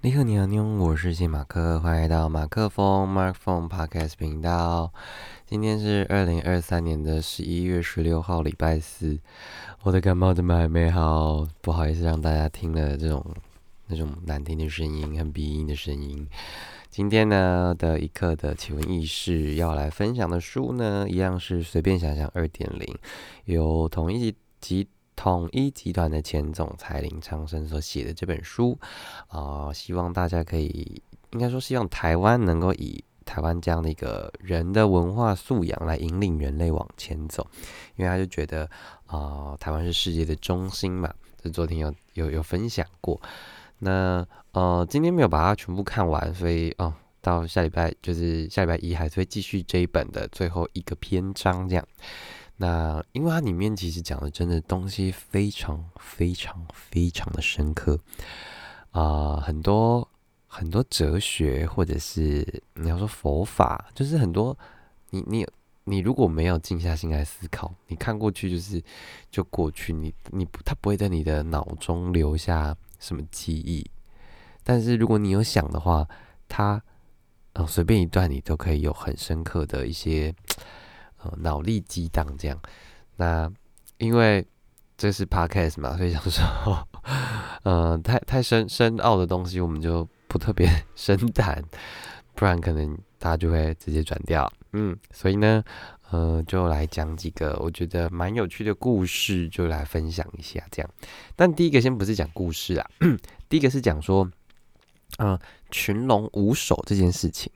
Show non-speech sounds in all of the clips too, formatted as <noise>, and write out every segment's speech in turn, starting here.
你好，你好，你好，我是谢马克，欢迎来到马克风 Mark Phone Podcast 频道。今天是二零二三年的十一月十六号，礼拜四。我的感冒怎么还没好？不好意思，让大家听了这种那种难听的声音很鼻音的声音。今天呢的一刻的奇闻异事要来分享的书呢，一样是随便想想二点零，由同一集。统一集团的前总裁林昌生所写的这本书，啊，希望大家可以，应该说希望台湾能够以台湾这样的一个人的文化素养来引领人类往前走，因为他就觉得，啊，台湾是世界的中心嘛，这昨天有有有分享过，那呃，今天没有把它全部看完，所以哦，到下礼拜就是下礼拜一还是会继续这一本的最后一个篇章这样。那因为它里面其实讲的真的东西非常非常非常的深刻啊，很多很多哲学或者是你要说佛法，就是很多你你你如果没有静下心来思考，你看过去就是就过去，你你不他不会在你的脑中留下什么记忆，但是如果你有想的话，它呃随便一段你都可以有很深刻的一些。呃，脑力激荡这样，那因为这是 podcast 嘛，所以想说，<laughs> 呃，太太深深奥的东西，我们就不特别 <laughs> 深谈，不然可能大家就会直接转掉。嗯，所以呢，呃，就来讲几个我觉得蛮有趣的故事，就来分享一下这样。但第一个先不是讲故事啊，<clears throat> 第一个是讲说，嗯，群龙无首这件事情，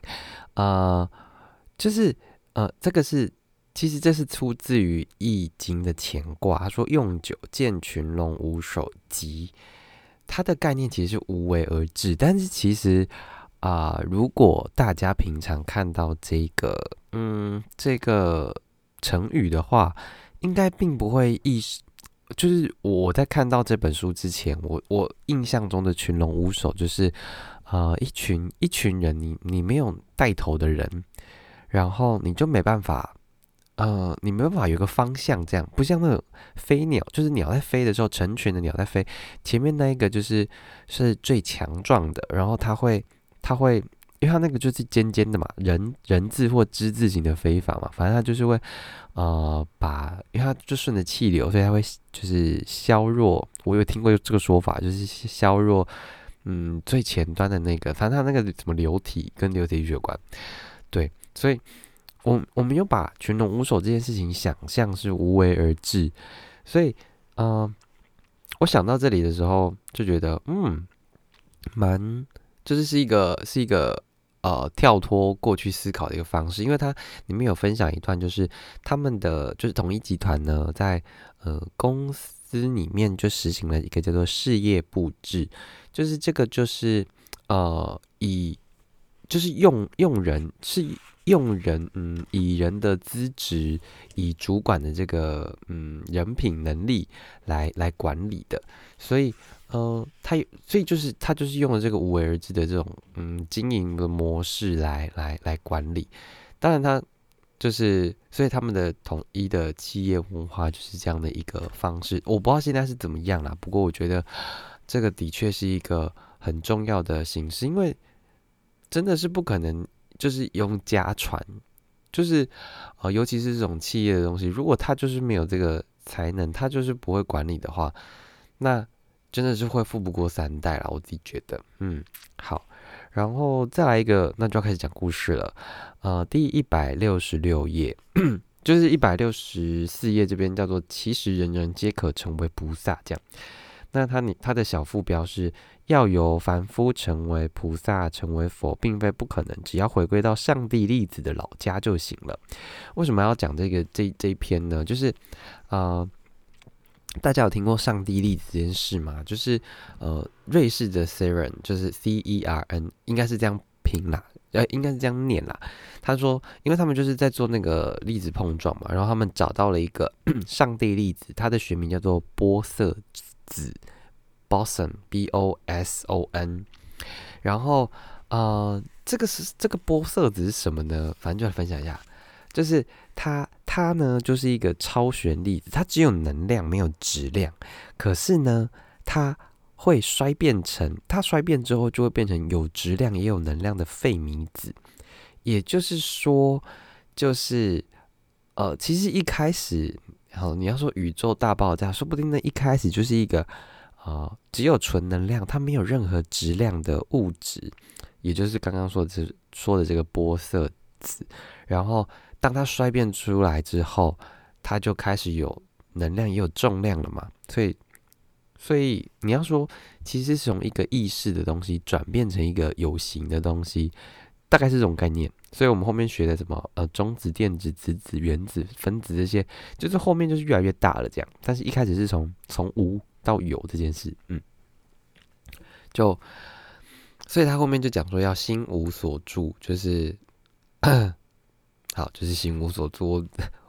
呃，就是呃，这个是。其实这是出自于《易经》的乾卦，他说：“用九见群龙无首吉。”它的概念其实是无为而治，但是其实啊，如果大家平常看到这个嗯这个成语的话，应该并不会意识。就是我在看到这本书之前，我我印象中的群龙无首就是呃一群一群人，你你没有带头的人，然后你就没办法。呃，你没办法有个方向，这样不像那种飞鸟，就是鸟在飞的时候，成群的鸟在飞，前面那一个就是是最强壮的，然后它会，它会，因为它那个就是尖尖的嘛，人人字或之字形的飞法嘛，反正它就是会，呃，把，因为它就顺着气流，所以它会就是削弱。我有听过这个说法，就是削弱，嗯，最前端的那个，反正它那个什么流体跟流体有关，对，所以。我我们又把群龙无首这件事情想象是无为而治，所以，嗯，我想到这里的时候就觉得，嗯，蛮就是是一个是一个呃跳脱过去思考的一个方式，因为它里面有分享一段，就是他们的就是统一集团呢，在呃公司里面就实行了一个叫做事业布置，就是这个就是呃以就是用用人是。用人，嗯，以人的资质，以主管的这个，嗯，人品能力来来管理的，所以，呃，他，所以就是他就是用了这个无为而治的这种，嗯，经营的模式来来来管理。当然，他就是，所以他们的统一的企业文化就是这样的一个方式。我不知道现在是怎么样啦，不过我觉得这个的确是一个很重要的形式，因为真的是不可能。就是用家传，就是呃，尤其是这种企业的东西，如果他就是没有这个才能，他就是不会管理的话，那真的是会富不过三代了。我自己觉得，嗯，好，然后再来一个，那就要开始讲故事了。呃，第一百六十六页，就是一百六十四页这边叫做“其实人人皆可成为菩萨”这样。那他你他的小副标是。要由凡夫成为菩萨，成为佛，并非不可能，只要回归到上帝粒子的老家就行了。为什么要讲这个这这一篇呢？就是呃，大家有听过上帝粒子这件事吗？就是呃，瑞士的 CERN，就是 C E R N，应该是这样拼啦，呃，应该是这样念啦。他说，因为他们就是在做那个粒子碰撞嘛，然后他们找到了一个 <coughs> 上帝粒子，它的学名叫做玻色子。Boson，B O S O N，然后呃，这个是这个玻色子是什么呢？反正就来分享一下，就是它它呢就是一个超弦粒子，它只有能量没有质量，可是呢它会衰变成，它衰变之后就会变成有质量也有能量的废米子。也就是说，就是呃，其实一开始，好，你要说宇宙大爆炸，说不定那一开始就是一个呃，只有纯能量，它没有任何质量的物质，也就是刚刚说的这说的这个玻色子。然后当它衰变出来之后，它就开始有能量，也有重量了嘛，所以。所以你要说，其实是从一个意识的东西转变成一个有形的东西，大概是这种概念。所以我们后面学的什么呃中子、电子、质子、原子、分子这些，就是后面就是越来越大了这样。但是一开始是从从无到有这件事，嗯，就所以他后面就讲说要心无所住，就是 <clears throat> 好，就是心无所住。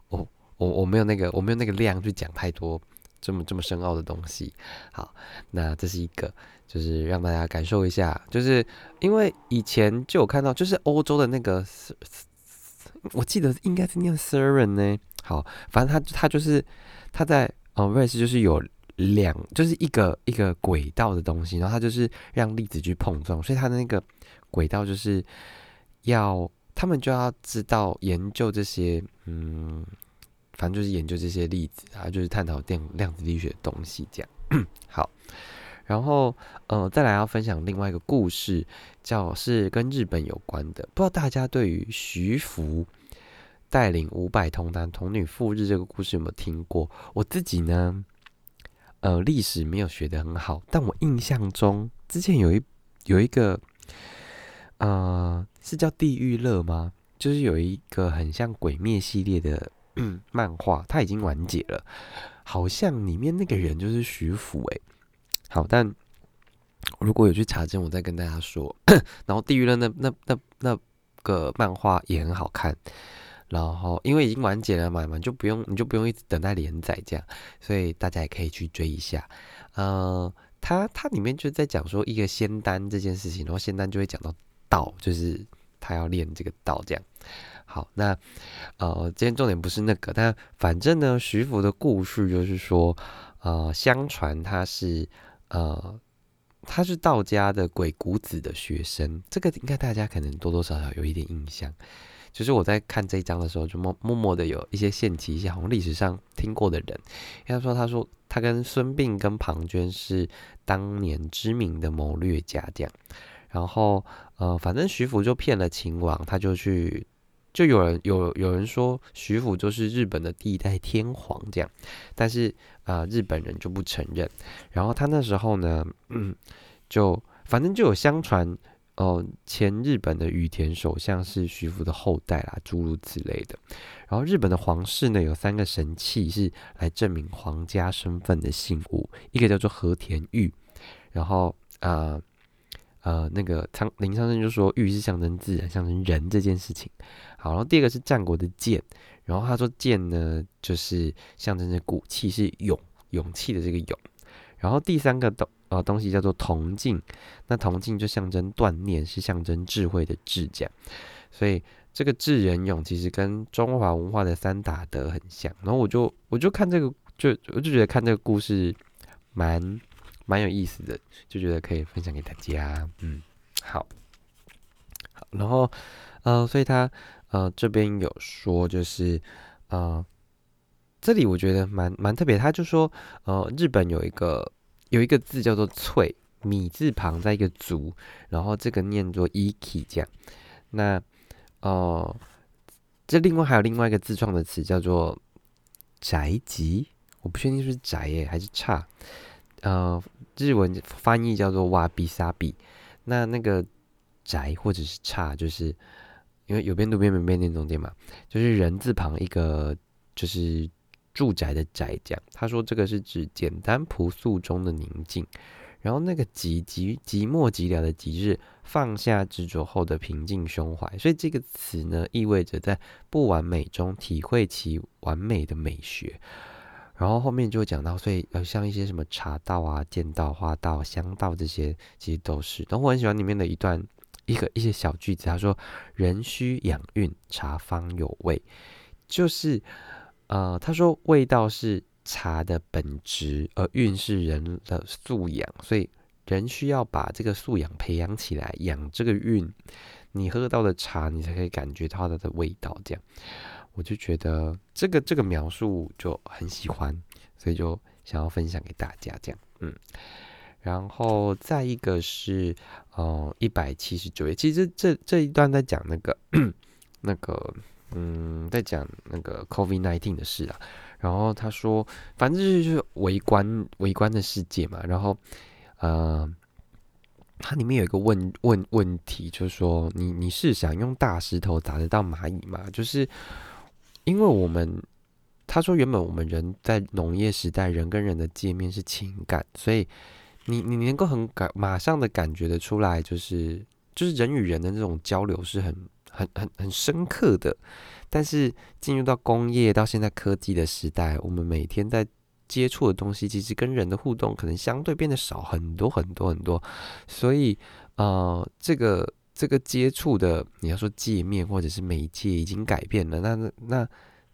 我我我没有那个我没有那个量去讲太多。这么这么深奥的东西，好，那这是一个，就是让大家感受一下，就是因为以前就有看到，就是欧洲的那个，我记得应该是念 s e r e n 呢，好，反正他他就是他在哦瑞士就是有两，就是一个一个轨道的东西，然后他就是让粒子去碰撞，所以他的那个轨道就是要他们就要知道研究这些，嗯。反正就是研究这些粒子啊，就是探讨电量子力学的东西，这样 <coughs> 好。然后，呃，再来要分享另外一个故事，叫是跟日本有关的。不知道大家对于徐福带领五百童男童女赴日这个故事有没有听过？我自己呢，呃，历史没有学得很好，但我印象中之前有一有一个，呃，是叫地狱乐吗？就是有一个很像鬼灭系列的。漫画它已经完结了，好像里面那个人就是徐福哎。好，但如果有去查证，我再跟大家说。<coughs> 然后地狱的那那那那个漫画也很好看，然后因为已经完结了嘛，嘛就不用你就不用一直等待连载这样，所以大家也可以去追一下。呃，它它里面就在讲说一个仙丹这件事情，然后仙丹就会讲到道，就是他要练这个道这样。好，那呃，今天重点不是那个，但反正呢，徐福的故事就是说，呃，相传他是呃，他是道家的鬼谷子的学生，这个应该大家可能多多少少有一点印象。就是我在看这一章的时候，就默默默的有一些献起一些好像历史上听过的人，他说他说他跟孙膑跟庞涓是当年知名的谋略家这样，然后呃，反正徐福就骗了秦王，他就去。就有人有有人说徐福就是日本的第一代天皇这样，但是啊日本人就不承认。然后他那时候呢，<clears throat> 嗯，就反正就有相传哦，前日本的羽田首相是徐福的后代啦，诸如此类的。然后日本的皇室呢有三个神器是来证明皇家身份的信物，一个叫做和田玉，然后啊。呃那个苍林苍生就说玉是象征自然，象征人这件事情。好，然后第二个是战国的剑，然后他说剑呢就是象征着骨气，是勇勇气的这个勇。然后第三个东呃东西叫做铜镜，那铜镜就象征锻炼，是象征智慧的智匠。所以这个智人勇其实跟中华文化的三打德很像。然后我就我就看这个，就我就觉得看这个故事蛮。蛮有意思的，就觉得可以分享给大家。嗯，好，好，然后，呃，所以他，呃，这边有说，就是，呃，这里我觉得蛮蛮特别。他就说，呃，日本有一个有一个字叫做“翠”，米字旁在一个“足”，然后这个念作 “iki” 这样。那，哦，这另外还有另外一个自创的词叫做“宅吉”，我不确定是“宅”耶还是“差”。呃，日文翻译叫做瓦比萨比，那那个宅或者是差，就是因为有边读边边边念中间嘛，就是人字旁一个就是住宅的宅这样。他说这个是指简单朴素中的宁静，然后那个极极寂寞寂寥的极日，放下执着后的平静胸怀。所以这个词呢，意味着在不完美中体会其完美的美学。然后后面就会讲到，所以呃，像一些什么茶道啊、剑道、花道、香道这些，其实都是。然后我很喜欢里面的一段一个一些小句子，他说：“人需养韵，茶方有味。”就是呃，他说味道是茶的本质，而韵是人的素养，所以人需要把这个素养培养起来，养这个运，你喝到的茶，你才可以感觉到它的味道。这样，我就觉得这个这个描述就很喜欢，所以就想要分享给大家。这样，嗯，然后再一个是，呃，一百七十九页，其实这这一段在讲那个 <clears throat> 那个，嗯，在讲那个 COVID nineteen 的事啊。然后他说，反正就是围观围观的世界嘛。然后。呃，它里面有一个问问问题，就是说，你你是想用大石头砸得到蚂蚁吗？就是因为我们他说，原本我们人在农业时代，人跟人的界面是情感，所以你你能够很感马上的感觉得出来，就是就是人与人的那种交流是很很很很深刻的。但是进入到工业到现在科技的时代，我们每天在接触的东西其实跟人的互动可能相对变得少很多很多很多，所以呃，这个这个接触的你要说界面或者是媒介已经改变了，那那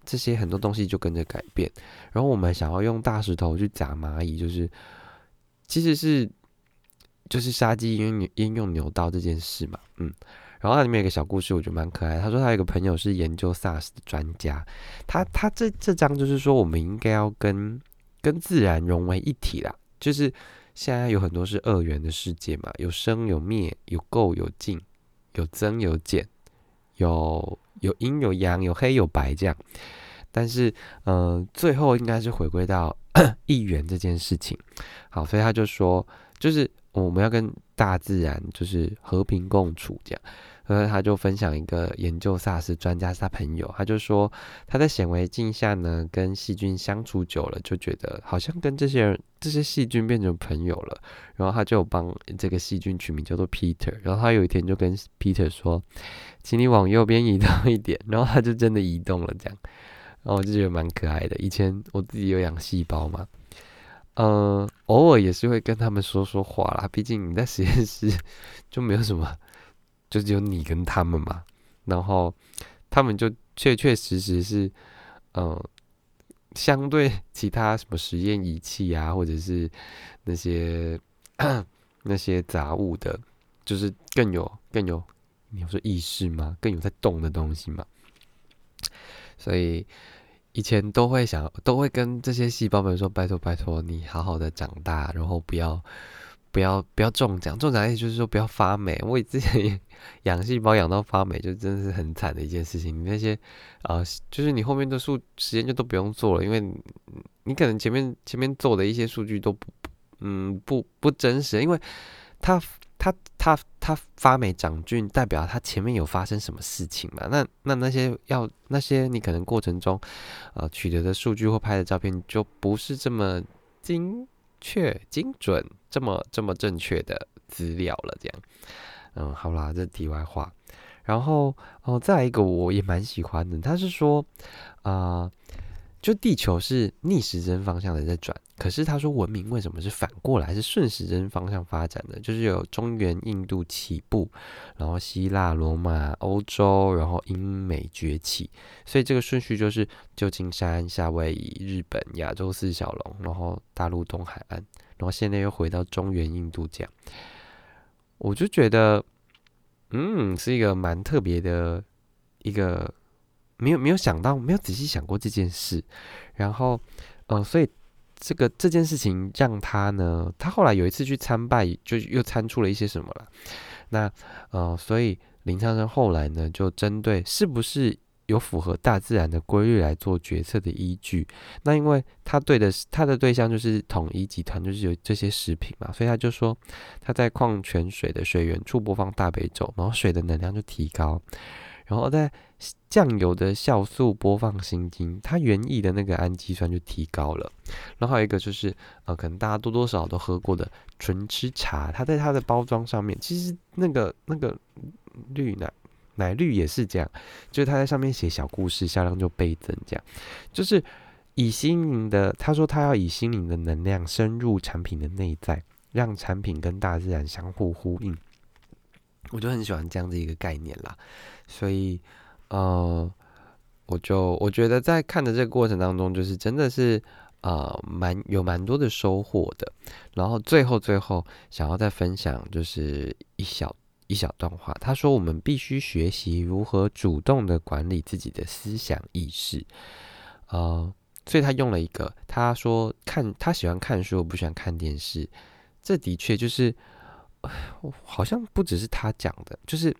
这些很多东西就跟着改变。然后我们想要用大石头去砸蚂蚁，就是其实是就是杀鸡应用用牛刀这件事嘛，嗯。然后它里面有个小故事，我觉得蛮可爱。他说他有个朋友是研究 SARS 的专家，他他这这张就是说我们应该要跟跟自然融为一体啦，就是现在有很多是二元的世界嘛，有生有灭，有垢有净，有增有减，有有阴有阳，有黑有白这样。但是，呃，最后应该是回归到 <coughs> 一元这件事情。好，所以他就说，就是我们要跟大自然就是和平共处这样。然后他就分享一个研究 SARS 专家是他朋友，他就说他在显微镜下呢，跟细菌相处久了，就觉得好像跟这些人、这些细菌变成朋友了。然后他就帮这个细菌取名叫做 Peter。然后他有一天就跟 Peter 说：“请你往右边移动一点。”然后他就真的移动了，这样。然后我就觉得蛮可爱的。以前我自己有养细胞嘛，呃，偶尔也是会跟他们说说话啦。毕竟你在实验室 <laughs> 就没有什么。就只有你跟他们嘛，然后他们就确确实实是，嗯，相对其他什么实验仪器啊，或者是那些 <clears throat> 那些杂物的，就是更有更有你要说意识吗？更有在动的东西嘛。所以以前都会想，都会跟这些细胞们说：“拜托拜托，你好好的长大，然后不要。”不要不要中奖，中奖意思就是说不要发霉。<laughs> 我之前养细胞养到发霉，就真的是很惨的一件事情。你那些啊，就是你后面的数时间就都不用做了，因为你可能前面前面做的一些数据都不嗯不不真实，因为它它它它发霉长菌，代表它前面有发生什么事情嘛？那那那些要那些你可能过程中呃取得的数据或拍的照片就不是这么精。确精准这么这么正确的资料了，这样，嗯，好啦，这题外话。然后哦，再一个我也蛮喜欢的，他是说啊。就地球是逆时针方向的在转，可是他说文明为什么是反过来是顺时针方向发展的？就是有中原印度起步，然后希腊、罗马、欧洲，然后英美崛起，所以这个顺序就是旧金山、夏威夷、日本、亚洲四小龙，然后大陆东海岸，然后现在又回到中原印度这样。我就觉得，嗯，是一个蛮特别的一个。没有没有想到，没有仔细想过这件事，然后，呃，所以这个这件事情让他呢，他后来有一次去参拜，就又参出了一些什么了。那，呃，所以林昌生后来呢，就针对是不是有符合大自然的规律来做决策的依据。那因为他对的他的对象就是统一集团，就是有这些食品嘛，所以他就说他在矿泉水的水源处播放大悲咒，然后水的能量就提高。然后在酱油的酵素播放心经，它原意的那个氨基酸就提高了。然后还有一个就是，呃，可能大家多多少少都喝过的纯吃茶，它在它的包装上面，其实那个那个绿奶奶绿也是这样，就是它在上面写小故事，销量就倍增。这样就是以心灵的，他说他要以心灵的能量深入产品的内在，让产品跟大自然相互呼应。我就很喜欢这样子一个概念啦。所以，呃，我就我觉得在看的这个过程当中，就是真的是，呃蛮有蛮多的收获的。然后最后最后想要再分享就是一小一小段话，他说我们必须学习如何主动的管理自己的思想意识。呃，所以他用了一个，他说看他喜欢看书，不喜欢看电视。这的确就是，好像不只是他讲的，就是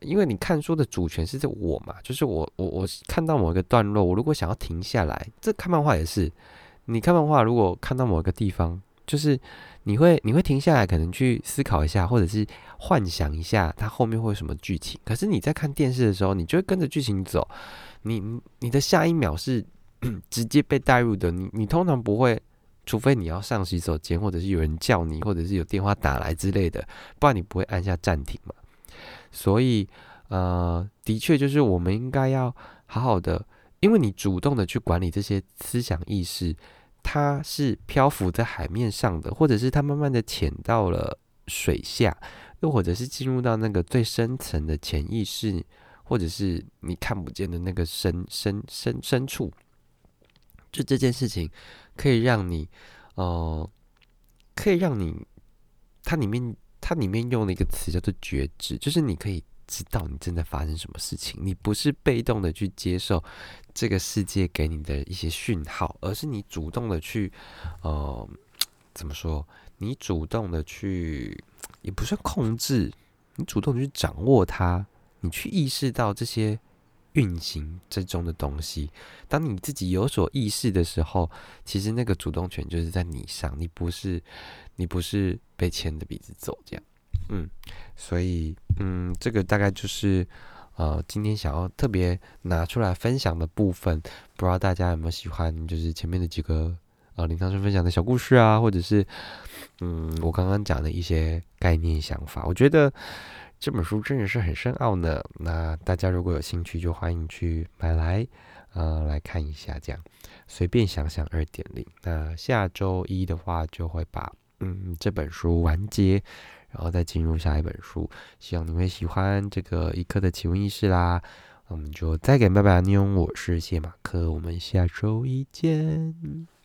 因为你看书的主权是在我嘛，就是我我我看到某一个段落，我如果想要停下来，这看漫画也是，你看漫画如果看到某一个地方，就是你会你会停下来，可能去思考一下，或者是幻想一下它后面会有什么剧情。可是你在看电视的时候，你就会跟着剧情走，你你的下一秒是 <clears throat> 直接被带入的，你你通常不会。除非你要上洗手间，或者是有人叫你，或者是有电话打来之类的，不然你不会按下暂停嘛。所以，呃，的确就是我们应该要好好的，因为你主动的去管理这些思想意识，它是漂浮在海面上的，或者是它慢慢的潜到了水下，又或者是进入到那个最深层的潜意识，或者是你看不见的那个深深深深处。就这件事情，可以让你，呃，可以让你，它里面它里面用了一个词叫做觉知，就是你可以知道你正在发生什么事情，你不是被动的去接受这个世界给你的一些讯号，而是你主动的去，呃，怎么说？你主动的去，也不算控制，你主动去掌握它，你去意识到这些。运行之中的东西，当你自己有所意识的时候，其实那个主动权就是在你上，你不是你不是被牵着鼻子走这样，嗯，所以嗯，这个大概就是呃今天想要特别拿出来分享的部分，不知道大家有没有喜欢，就是前面的几个呃林汤生分享的小故事啊，或者是嗯我刚刚讲的一些概念想法，我觉得。这本书真的是很深奥呢。那大家如果有兴趣，就欢迎去买来，呃，来看一下。这样随便想想二点零。那下周一的话，就会把嗯这本书完结，然后再进入下一本书。希望你会喜欢这个一刻的奇闻异事啦。我们就再给拜拜，妞，我是谢马克，我们下周一见。